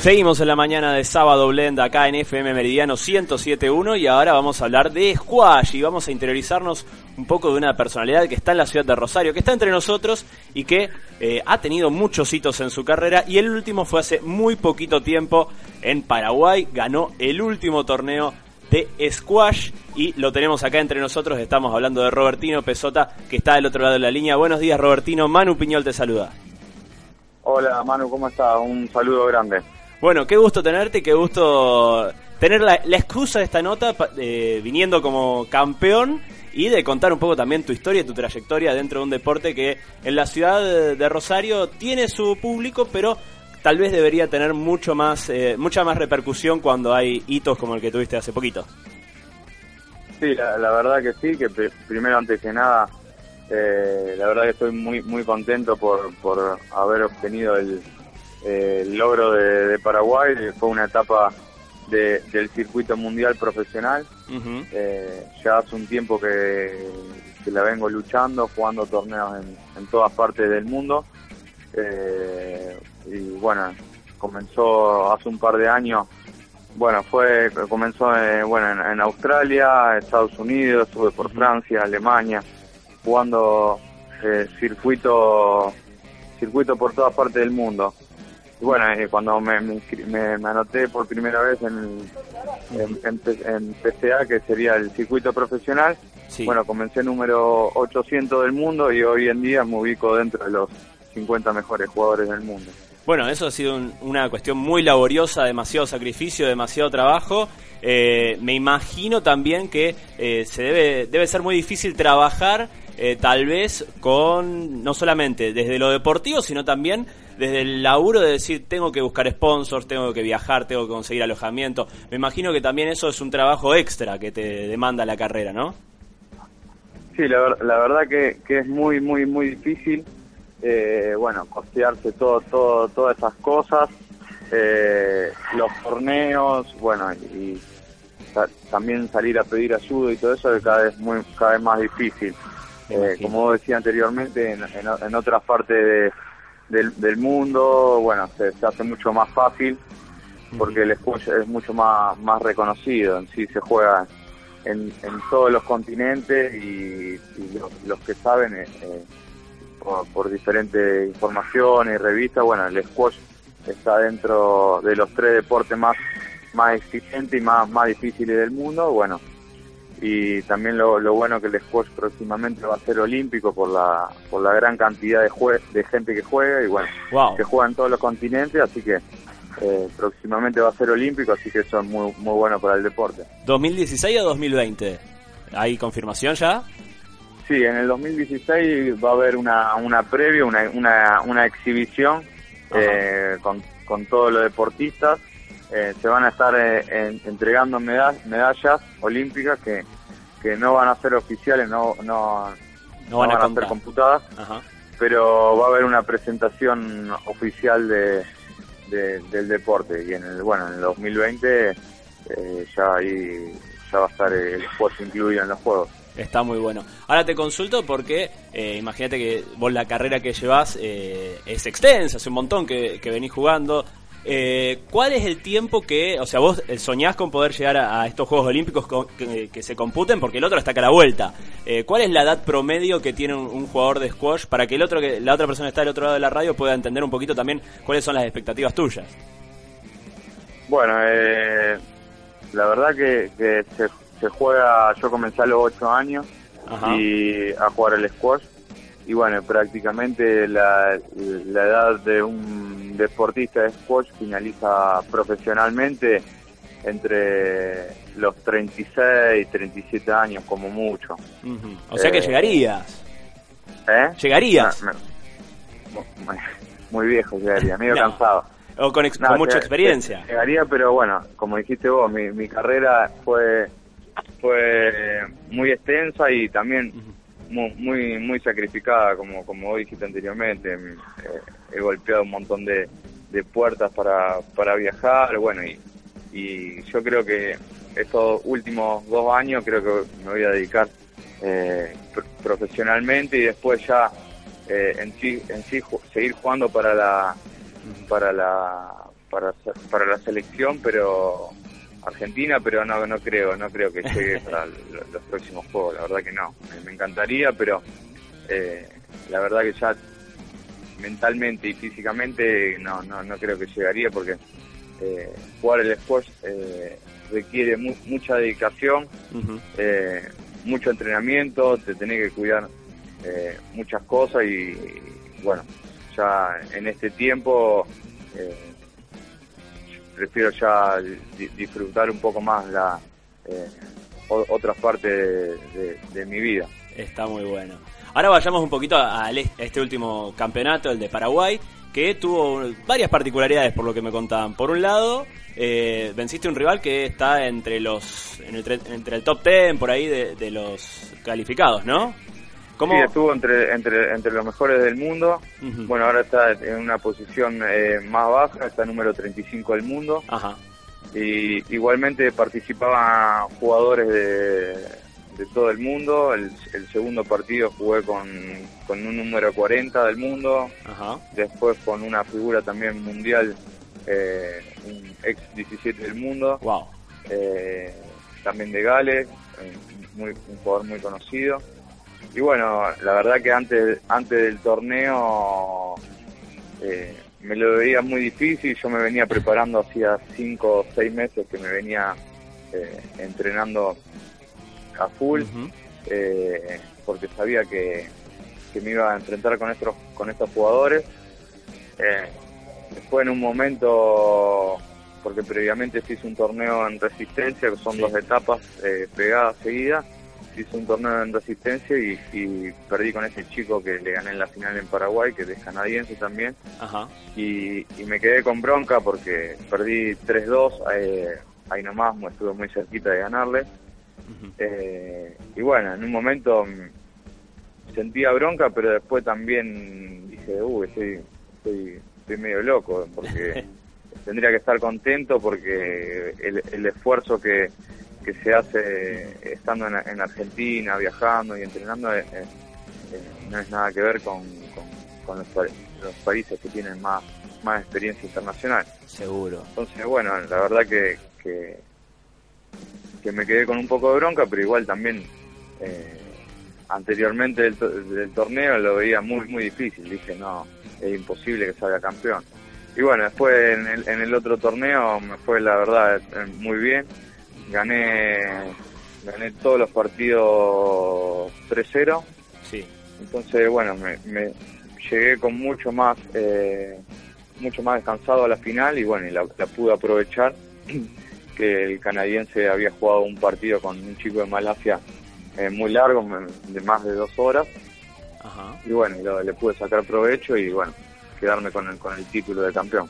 Seguimos en la mañana de sábado Blend acá en FM Meridiano 107.1 y ahora vamos a hablar de squash y vamos a interiorizarnos un poco de una personalidad que está en la ciudad de Rosario, que está entre nosotros y que eh, ha tenido muchos hitos en su carrera y el último fue hace muy poquito tiempo en Paraguay, ganó el último torneo de squash y lo tenemos acá entre nosotros, estamos hablando de Robertino Pesota que está del otro lado de la línea. Buenos días Robertino, Manu Piñol te saluda. Hola Manu, ¿cómo estás? Un saludo grande. Bueno, qué gusto tenerte, qué gusto tener la, excusa de esta nota eh, viniendo como campeón y de contar un poco también tu historia, tu trayectoria dentro de un deporte que en la ciudad de Rosario tiene su público, pero tal vez debería tener mucho más, eh, mucha más repercusión cuando hay hitos como el que tuviste hace poquito. Sí, la, verdad que sí, que primero antes que nada, eh, la verdad que estoy muy muy contento por, por haber obtenido el, el logro de, Paraguay, fue una etapa del circuito mundial profesional. Eh, ya hace un tiempo que, la vengo luchando, jugando torneos en, todas partes del mundo. Eh, y bueno, comenzó hace un par de años. Bueno, fue comenzó eh, bueno en, Australia, Estados Unidos, estuve por Francia, Alemania, jugando circuito circuito por todas partes del mundo bueno, eh, cuando me, me, anoté por primera vez en, en, PCA, que sería el circuito profesional, bueno, comencé número 800 del mundo y hoy en día me ubico dentro de los 50 mejores jugadores del mundo. Bueno, eso ha sido una cuestión muy laboriosa, demasiado sacrificio, demasiado trabajo. Eh, me imagino también que eh, se debe, debe ser muy difícil trabajar eh, tal vez con no solamente desde lo deportivo, sino también desde el laburo de decir tengo que buscar sponsors, tengo que viajar, tengo que conseguir alojamiento. Me imagino que también eso es un trabajo extra que te demanda la carrera, ¿no? Sí, la, verdad que, es muy, muy, muy difícil, eh, bueno, costearse todo, todo, todas esas cosas, eh, los torneos, bueno, y, también salir a pedir ayuda y todo eso es cada vez muy, cada vez más difícil. Eh, como decía anteriormente, en, en, otras partes del, mundo, bueno, se, hace mucho más fácil porque el squash es mucho más, más reconocido, en sí se juega en, todos los continentes y, los, que saben eh, eh, por, diferentes informaciones y revistas, bueno, el squash está dentro de los tres deportes más, más exigentes y más, más difíciles del mundo, bueno, y también lo, lo, bueno que el squash próximamente va a ser olímpico por la por la gran cantidad de de gente que juega y bueno que juega en todos los continentes así que eh, próximamente va a ser olímpico así que eso es muy muy bueno para el deporte. 2016 o 2020 hay confirmación ya sí en el 2016 va a haber una una previa una una, una exhibición eh, con con todos los deportistas eh, se van a estar eh, entregando medallas olímpicas que, que no van a ser oficiales, no, no, no van, a, ser computadas, pero va a haber una presentación oficial de, del deporte y en el bueno en el 2020 eh, ya ahí ya va a estar el esfuerzo incluido en los juegos. Está muy bueno. Ahora te consulto porque imagínate que vos la carrera que llevas es extensa, hace un montón que, que venís jugando, eh, ¿Cuál es el tiempo que, o sea, vos eh, soñás con poder llegar a, estos Juegos Olímpicos que, se computen porque el otro está acá a la vuelta? Eh, ¿Cuál es la edad promedio que tiene un, jugador de squash para que el otro, que la otra persona que está del otro lado de la radio pueda entender un poquito también cuáles son las expectativas tuyas? Bueno, eh, la verdad que, se, juega, yo comencé a los 8 años y a jugar el squash y bueno, prácticamente la, la edad de un deportista de squash finaliza profesionalmente entre los 36 y 37 años como mucho. O sea que eh, llegarías. ¿Eh? ¿Llegarías? Muy viejo llegaría, medio No. cansado. O con, ex- No, con mucha lleg- experiencia. Llegaría, pero bueno, como dijiste vos, mi, mi carrera fue fue muy extensa y también muy muy, muy sacrificada, como como dijiste anteriormente. Eh, he golpeado un montón de, de puertas para, para viajar, bueno, y, y yo creo que estos últimos dos años creo que me voy a dedicar eh, pr- profesionalmente y después ya eh, en sí en sí seguir jugando para la para la para, para la selección pero Argentina pero no no creo no creo que llegue para lo- los próximos juegos la verdad que no. Me, me encantaría pero eh, la verdad que ya mentalmente y físicamente no no, no creo que llegaría porque eh, jugar el Sports eh, requiere mu- mucha dedicación eh, mucho entrenamiento, te tenés que cuidar eh, muchas cosas y, bueno, ya en este tiempo eh, prefiero ya di- disfrutar un poco más la eh, otras partes de, mi vida. Está muy bueno. Ahora vayamos un poquito a, este último campeonato, el de Paraguay, que tuvo varias particularidades por lo que me contaban. Por un lado, eh, venciste un rival que está entre los en el tre- entre el top 10 por ahí de, de los calificados, ¿no? ¿Cómo? Sí, estuvo entre, entre, entre los mejores del mundo. Bueno, ahora está en una posición eh, más baja, está número 35 del mundo. Ajá. y igualmente participaban jugadores de, de todo el mundo. El, el segundo partido jugué con, con un número 40 del mundo, Ajá. después con una figura también mundial, eh, un ex 17 del mundo, Wow. eh, también de Gales, eh, muy, un jugador muy conocido. Y bueno, la verdad que antes, antes del torneo eh, me lo veía muy difícil, yo me venía preparando hacía cinco o seis meses que me venía eh, entrenando a full, eh, porque sabía que, que me iba a enfrentar con estos, con estos jugadores. Después en un momento, porque previamente se hizo un torneo en resistencia, que son Sí. dos etapas pegadas seguidas, hizo un torneo en resistencia y, y perdí con ese chico que le gané en la final en Paraguay, que es canadiense también Ajá. y, y me quedé con bronca porque perdí 3-2, eh, ahí nomás me estuve muy cerquita de ganarle. Eh, y bueno, en un momento mm, sentía bronca, pero después también dije, uy, estoy, estoy, estoy medio loco, porque tendría que estar contento porque el, el esfuerzo que, que se hace estando en, en Argentina, viajando y entrenando, eh, eh, eh, no es nada que ver con, con, con los, los países que tienen más, más experiencia internacional. Seguro. Entonces, bueno, la verdad que, que, que me quedé con un poco de bronca, pero igual también eh, anteriormente del, to- del torneo lo veía muy, muy difícil. Dije, no, es imposible que salga campeón. Y bueno, después en el, en el otro torneo me fue, la verdad, eh, muy bien. Gané, gané todos los partidos 3-0. Sí. Entonces, bueno, me, me llegué con mucho más, eh, mucho más descansado a la final y bueno, y la, la pude aprovechar que el canadiense había jugado un partido con un chico de Malasia eh, muy largo, de más de dos horas Ajá. y bueno, lo- le pude sacar provecho y bueno, quedarme con el, con el título de campeón.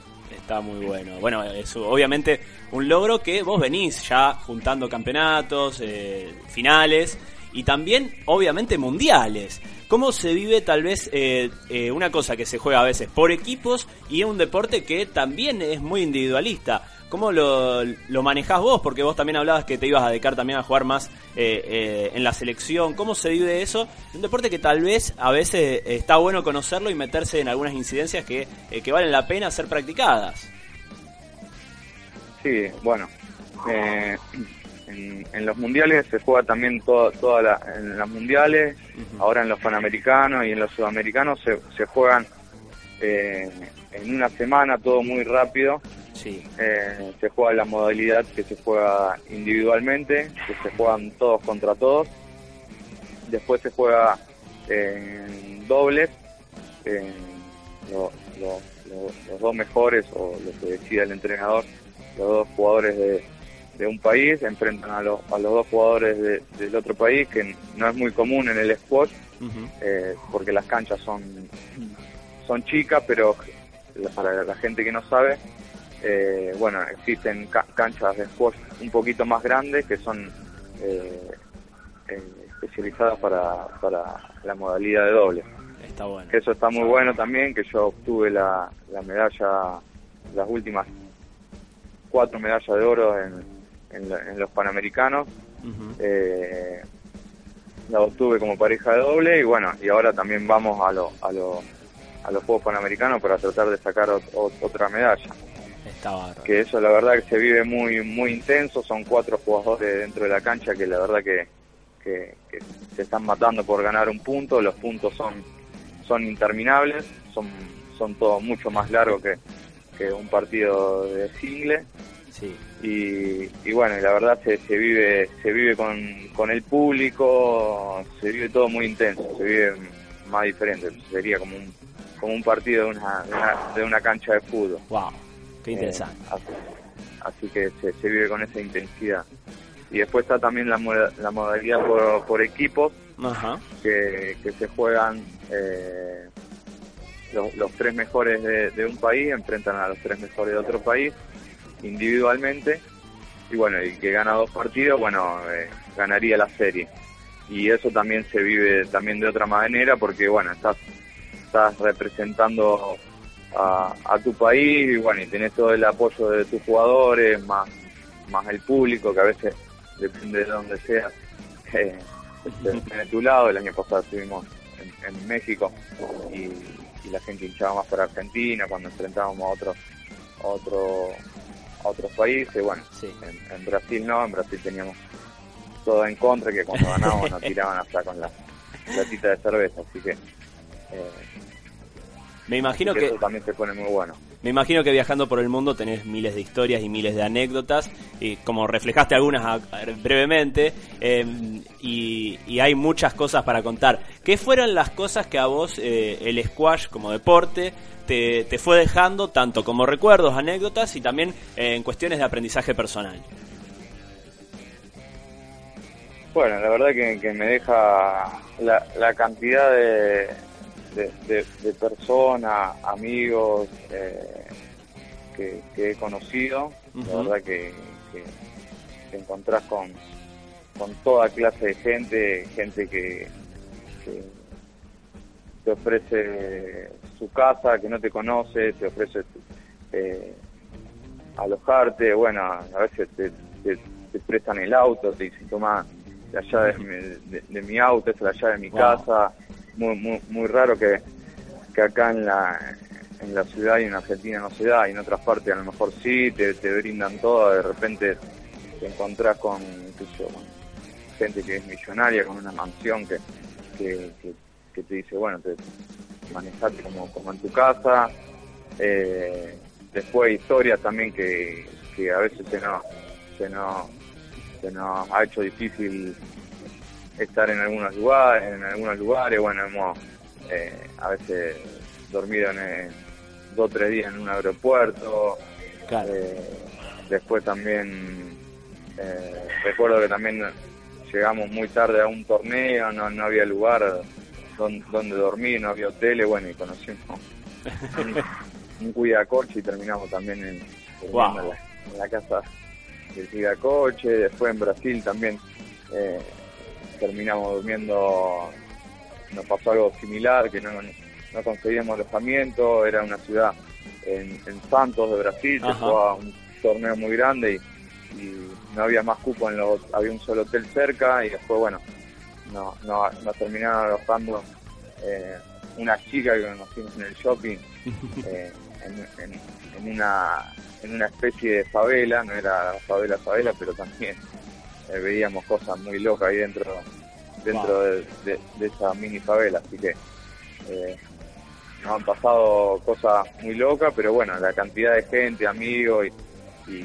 Está muy bueno. Bueno, es obviamente un logro que vos venís ya juntando campeonatos, eh, finales y también, obviamente, mundiales. ¿Cómo se vive tal vez eh, eh, una cosa que se juega a veces por equipos y un deporte que también es muy individualista? ¿Cómo lo, lo manejás vos? Porque vos también hablabas que te ibas a dedicar también a jugar más eh, eh, en la selección. ¿Cómo se vive eso? Un deporte que tal vez a veces está bueno conocerlo y meterse en algunas incidencias que, eh, que valen la pena ser practicadas. Sí, bueno, eh, en, en los mundiales se juega también toda, toda la, en las mundiales, ahora en los panamericanos y en los sudamericanos se, se juegan eh, en una semana todo muy rápido. Sí. Eh, se juega la modalidad que se juega individualmente, que se juegan todos contra todos. Después se juega en dobles, en lo- lo- lo- los dos mejores o lo que decida el entrenador, los dos jugadores de, de un país enfrentan a, los a los dos jugadores de- del otro país, que no es muy común en el squash, eh, porque las canchas son, son chicas, pero para la gente que no sabe, eh, bueno, existen canchas de squash un poquito más grandes que son eh, especializadas para, para la modalidad de doble. Está bueno. Que eso está muy bueno también, que yo obtuve la, la medalla, las últimas cuatro medallas de oro en, en, los Panamericanos. eh, la obtuve como pareja de doble y bueno, y ahora también vamos a, a, a los Juegos Panamericanos para tratar de sacar otra medalla. Que eso la verdad que se vive muy muy intenso, son cuatro jugadores dentro de la cancha que la verdad que, que, se están matando por ganar un punto, los puntos son, son interminables, son, son todos mucho más largos que, que un partido de single. Y, bueno, la verdad se, se vive se vive con, con el público, se vive todo muy intenso, se vive más diferente, sería como un como un partido de una, de una, cancha de fútbol. Wow, qué interesante. Eh, así, que se, se, vive con esa intensidad. Y después está también la, la modalidad por, por equipos, Que, que se juegan eh, los, los, tres mejores de, de, un país, enfrentan a los tres mejores de otro país individualmente y bueno, el que gana dos partidos, bueno, eh, ganaría la serie. Y eso también se vive también de otra manera porque bueno, estás, estás representando a, a tu país y bueno, y tenés todo el apoyo de tus jugadores, más, más el público que a veces depende de donde seas, eh, de tu lado. El año pasado estuvimos en, México y, la gente hinchaba más por Argentina cuando enfrentábamos a otros otro a otros países. Bueno, en, Brasil no, en Brasil teníamos todo en contra, que cuando ganábamos nos tiraban hasta con la platita de cerveza, así que... Eh, me imagino que, eso también se pone muy bueno. Me imagino que viajando por el mundo tenés miles de historias y miles de anécdotas, y como reflejaste algunas brevemente, em, y, hay muchas cosas para contar. ¿Qué fueron las cosas que a vos eh, el squash como deporte te, fue dejando, tanto como recuerdos, anécdotas y también eh, en cuestiones de aprendizaje personal? Bueno, la verdad que, me deja la, cantidad de, de, personas, amigos eh, que, he conocido. La verdad que, te encontrás con, con toda clase de gente, gente que, te ofrece su casa, que no te conoce, te ofrece eh, alojarte, bueno, a veces te, prestan el auto, te dicen, toma la llave de, mi auto, es la llave de mi casa. Muy, muy, muy raro que, que acá en la, en la ciudad y en Argentina no se da, y en otras partes a lo mejor sí, te, te brindan todo, de repente te encontrás con, gente que es millonaria, con una mansión que, que, te dice, bueno, te, manejate como, como en tu casa. Eh, después historias también que, que a veces se nos, se, nos, se nos ha hecho difícil estar en algunos lugares, en algunos lugares, bueno, hemos eh, a veces dormido en dos o tres días en un aeropuerto. Eh, después también recuerdo que también llegamos muy tarde a un torneo, no, no había lugar donde, dormir, no había hoteles, bueno, y conocimos un, cuidacoche y terminamos también en, la, casa del cuidacoche, después en Brasil también eh, terminamos durmiendo, nos pasó algo similar, que no, no conseguíamos alojamiento, era una ciudad en, Santos de Brasil, se fue a un torneo muy grande y, no había más cupo en los, había un solo hotel cerca y después bueno, no, no, nos terminaron alojando eh, una chica que conocimos en el shopping eh, en, una en una especie de favela, no era favela favela, pero también eh, veíamos cosas muy locas ahí dentro dentro de, esa mini favela, así que nos han pasado cosas muy locas, pero bueno, la cantidad de gente, amigos y,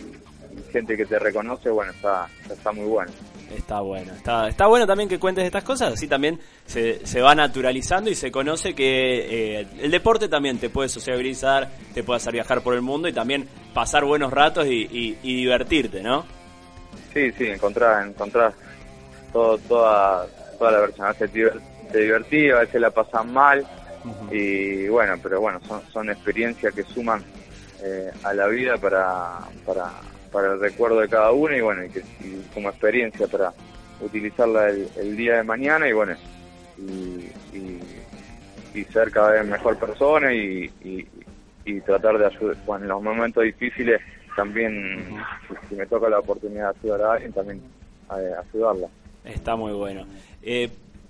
gente que te reconoce, bueno, está, está muy bueno. Está bueno, está, está bueno también que cuentes estas cosas, así también se, se va naturalizando y se conoce que eh, el deporte también te puede sociabilizar, te puede hacer viajar por el mundo y también pasar buenos ratos y, divertirte, ¿no? Sí, sí, encontrar, encontrar todo, toda, toda la versión, a veces se divertía, a veces la pasan mal, y bueno, pero bueno, son, son experiencias que suman eh, a la vida para, para, para el recuerdo de cada uno y bueno, y, que, como experiencia para utilizarla el, día de mañana y bueno, y, ser cada vez mejor persona y, y, tratar de ayudar, bueno, en los momentos difíciles también, si, me toca la oportunidad de ayudar a alguien, también eh, ayudarla. Está muy bueno. Eh,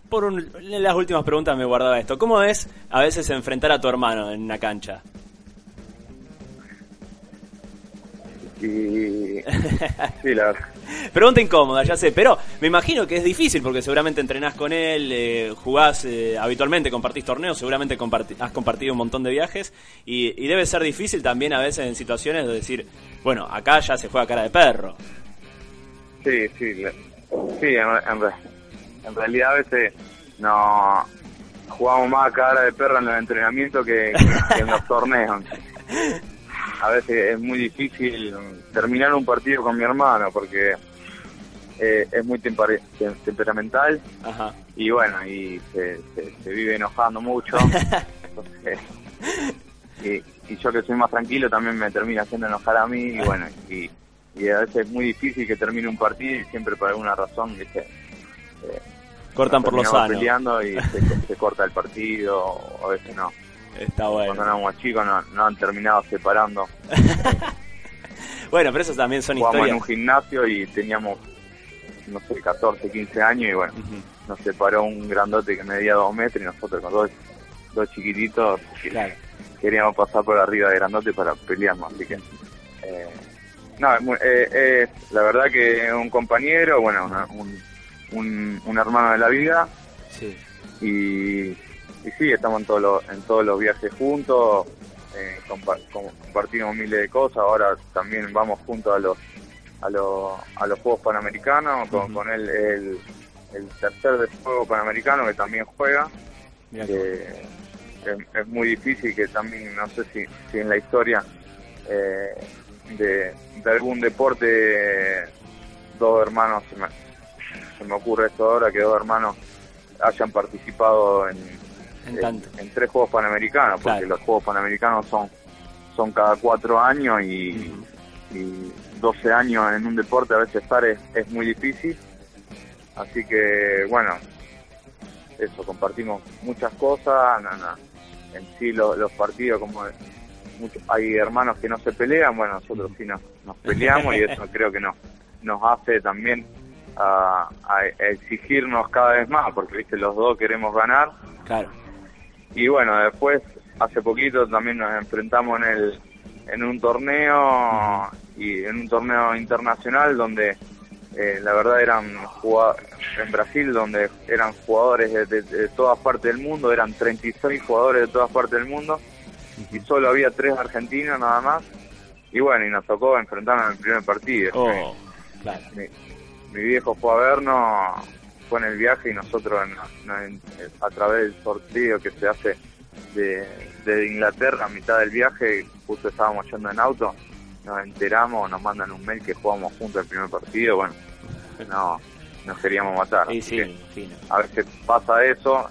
por las últimas preguntas me guardaba esto. ¿Cómo es a veces enfrentar a tu hermano en una cancha? Y... Sí, la... Pregunta incómoda, ya sé, pero me imagino que es difícil porque seguramente entrenás con él, eh, jugás eh, habitualmente, compartís torneos, seguramente has compartido un montón de viajes y, debe ser difícil también a veces en situaciones de decir, bueno, acá ya se juega cara de perro. Sí, sí, sí, en, en realidad a veces no jugamos más cara de perro en los entrenamientos que, en los torneos. A veces es muy difícil terminar un partido con mi hermano porque eh, es muy temperamental y bueno, y se, vive enojando mucho. y, yo que soy más tranquilo también me termina haciendo enojar a mí y bueno, y, a veces es muy difícil que termine un partido y siempre por alguna razón, ¿viste? Eh, cortan por los años. peleando y se, corta el partido, o a veces no. Está bueno. Cuando éramos chicos no, han terminado separando. bueno, pero eso también son Jugamos historias. en un gimnasio y teníamos, no sé, 14, 15 años y bueno, nos separó un grandote que medía dos metros y nosotros con dos, dos chiquititos queríamos pasar por arriba de grandote para pelearnos, así que... Eh, no, eh, la verdad que un compañero, bueno, un un, hermano de la vida. Y, y sí, estamos en, en todos los viajes juntos, eh, compartimos miles de cosas. Ahora también vamos juntos a los a los, a los Juegos Panamericanos, con, con él el, el tercer de Juego Panamericano que también juega. es, muy difícil que también, no sé si, si en la historia eh, de, de algún deporte dos hermanos se, se me ocurre esto ahora que dos hermanos hayan participado en, en, tres Juegos Panamericanos, porque los Juegos Panamericanos son, son cada cuatro años y, 12 años en un deporte a veces estar es, muy difícil. Así que bueno, eso, compartimos muchas cosas, en sí los partidos como hay hermanos que no se pelean, bueno, nosotros sí nos, nos peleamos y eso creo que nos, nos hace también a, exigirnos cada vez más, porque viste los dos queremos ganar. Claro. Y bueno, después, hace poquito también nos enfrentamos en el en un torneo y en un torneo internacional donde eh, la verdad eran en Brasil donde eran jugadores de, todas partes del mundo, eran 36 jugadores de todas partes del mundo y solo había tres argentinos nada más. Y bueno, y nos tocó enfrentarnos en el primer partido. Oh, claro mi viejo fue a vernos, fue en el viaje y nosotros a través del sorteo que se hace de, Inglaterra a mitad del viaje, justo estábamos yendo en auto, nos enteramos, nos mandan un mail que jugamos juntos el primer partido, bueno, no, nos queríamos matar. A veces pasa eso.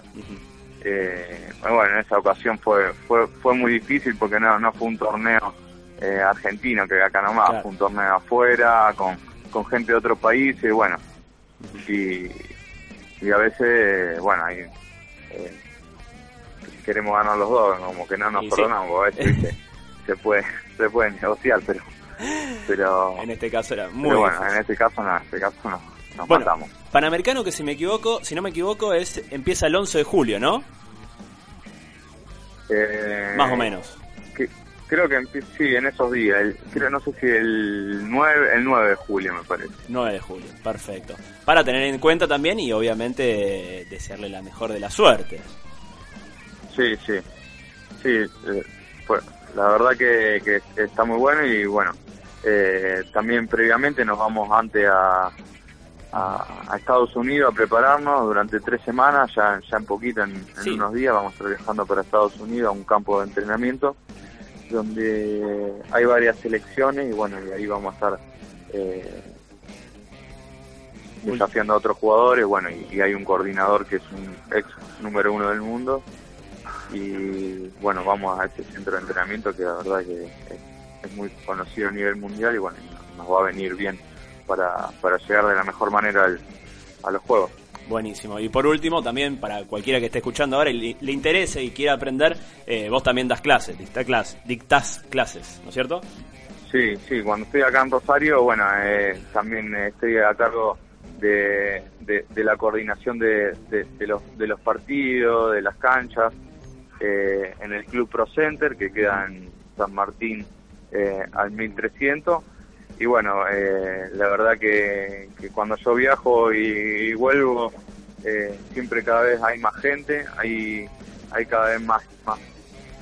Eh, bueno, en esa ocasión fue fue fue muy difícil porque no no fue un torneo eh, argentino que acá nomás, fue un torneo afuera con con gente de otro país y bueno, y, y a veces, bueno, ahí, eh, queremos ganar los dos, como que no nos perdonamos, a veces se puede se puede negociar, pero pero en este caso era muy pero bueno, en este caso no, en este caso no, nos matamos. Panamericano que si me equivoco, si no me equivoco es empieza el 11 de julio, ¿no? Eh, Más o menos creo que sí, en esos días. El, creo, no sé si el 9, el 9 de julio, me parece. 9 de julio, perfecto. Para tener en cuenta también y obviamente desearle la mejor de la suerte. Sí, sí. Sí, eh, pues, la verdad que, que, está muy bueno y bueno, eh, también previamente nos vamos antes a, a, Estados Unidos a prepararnos durante tres semanas, ya, ya en poquito, en, unos días vamos a estar viajando para Estados Unidos a un campo de entrenamiento donde hay varias selecciones y bueno, y ahí vamos a estar eh, desafiando a otros jugadores, bueno, y, hay un coordinador que es un ex número uno del mundo. Y bueno, vamos a este centro de entrenamiento que la verdad que es, muy conocido a nivel mundial y bueno, nos va a venir bien para, para llegar de la mejor manera a los juegos. Buenísimo. Y por último, también para cualquiera que esté escuchando ahora y le, interese y quiera aprender, eh, vos también das clases, dictás clases, dictás clases, ¿no es cierto? Sí, sí, cuando estoy acá en Rosario, bueno, eh, también estoy a cargo de, la coordinación de, los, de los partidos, de las canchas, eh, en el Club Pro Center, que queda en San Martín al 1300 y bueno, eh, la verdad que, cuando yo viajo y, vuelvo, eh, siempre cada vez hay más gente, hay, hay cada vez más, más,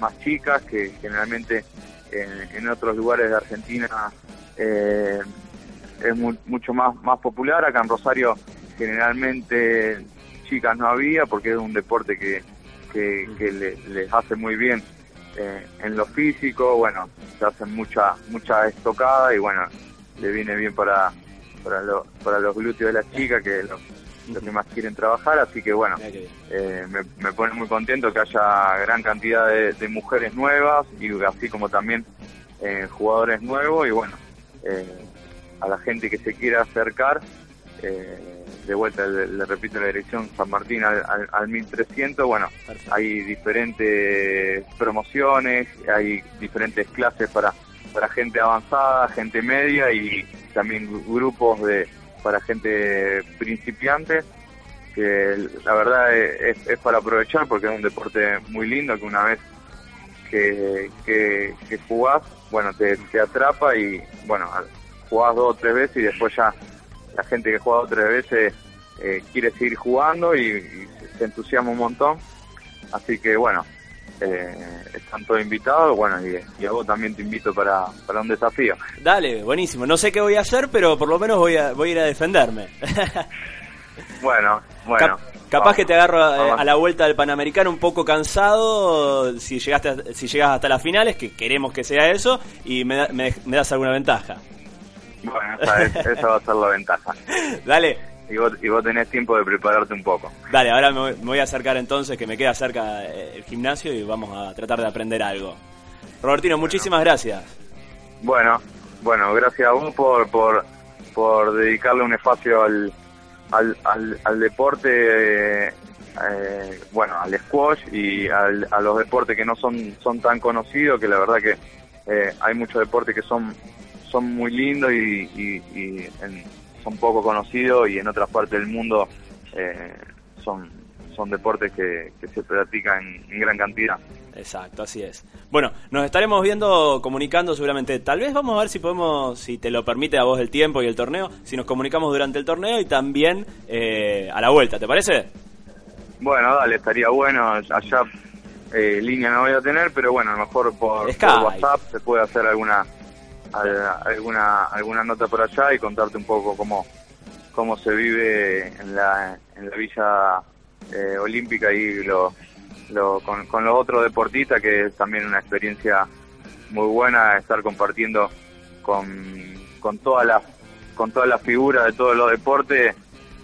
más chicas que generalmente en, otros lugares de Argentina eh, es mucho más, más popular. Acá en Rosario generalmente chicas no había porque es un deporte que, que, les hace muy bien eh, en lo físico, bueno, se hacen mucha mucha estocada y bueno, le viene bien para para, para los glúteos de las chicas que los, los que más quieren trabajar, así que bueno, eh, me, pone muy contento que haya gran cantidad de, mujeres nuevas y así como también eh, jugadores nuevos y bueno, eh, a la gente que se quiera acercar, de vuelta le, repito la dirección San Martín al, al, 1300, bueno, hay diferentes promociones, hay diferentes clases para, para gente avanzada, gente media y también grupos de para gente principiante que la verdad es, es, para aprovechar porque es un deporte muy lindo que una vez que, que, jugás, bueno, te, te, atrapa y bueno, jugás dos o tres veces y después ya la gente que juega dos o tres veces eh, quiere seguir jugando y, se entusiasma un montón. Así que bueno, eh, están todos invitados, bueno, y, a vos también te invito para, para un desafío. Dale, buenísimo. No sé qué voy a hacer, pero por lo menos voy a, voy a ir a defenderme. bueno, bueno. capaz que te agarro a, la vuelta del Panamericano un poco cansado si llegaste si llegas hasta las finales, que queremos que sea eso, y me, me, das alguna ventaja. Bueno, esa, esa va a ser la ventaja. Dale, y vos, y vos tenés tiempo de prepararte un poco. Dale, ahora me voy, a acercar entonces, que me queda cerca eh, el gimnasio y vamos a tratar de aprender algo. Robertino, muchísimas gracias. Bueno, bueno, gracias a vos por, por, por dedicarle un espacio al, al, al, deporte, eh, bueno, al squash y al, a los deportes que no son, son tan conocidos, que la verdad que eh, hay muchos deportes que son, son muy lindos y, y, en, son poco conocidos y en otras partes del mundo eh, son, son deportes que, se practican en, gran cantidad. Exacto, así es. Bueno, nos estaremos viendo, comunicando seguramente. Tal vez vamos a ver si podemos, si te lo permite a vos el tiempo y el torneo, si nos comunicamos durante el torneo y también eh, a la vuelta, ¿te parece? Bueno, dale, estaría bueno. Allá eh, línea no voy a tener, pero bueno, a lo mejor por, por WhatsApp se puede hacer alguna alguna alguna nota por allá y contarte un poco cómo cómo se vive en la, en la villa eh, olímpica y lo, lo, con, con, los otros deportistas que es también una experiencia muy buena estar compartiendo con, con todas las con todas las figuras de todos los deportes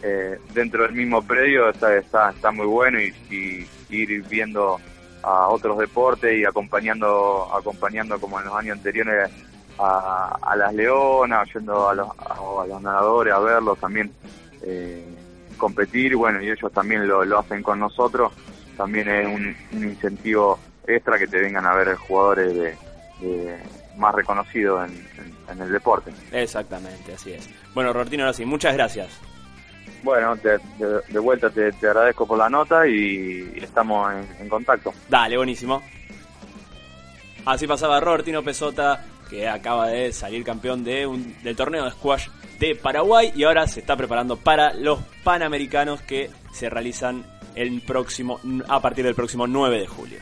eh, dentro del mismo predio. Está, está, está muy bueno y, y, ir viendo a otros deportes y acompañando acompañando como en los años anteriores a, las leonas, yendo a los, a, los nadadores a verlos también eh, competir, bueno, y ellos también lo, lo hacen con nosotros, también es un, incentivo extra que te vengan a ver jugadores de, más reconocidos en, el deporte. Exactamente, así es. Bueno, Robertino, ahora sí, muchas gracias. Bueno, de, vuelta te, agradezco por la nota y, estamos en, en, contacto. Dale, buenísimo. Así pasaba Robertino Pesota que acaba de salir campeón de un, del torneo de squash de Paraguay y ahora se está preparando para los Panamericanos que se realizan el próximo, a partir del próximo 9 de julio.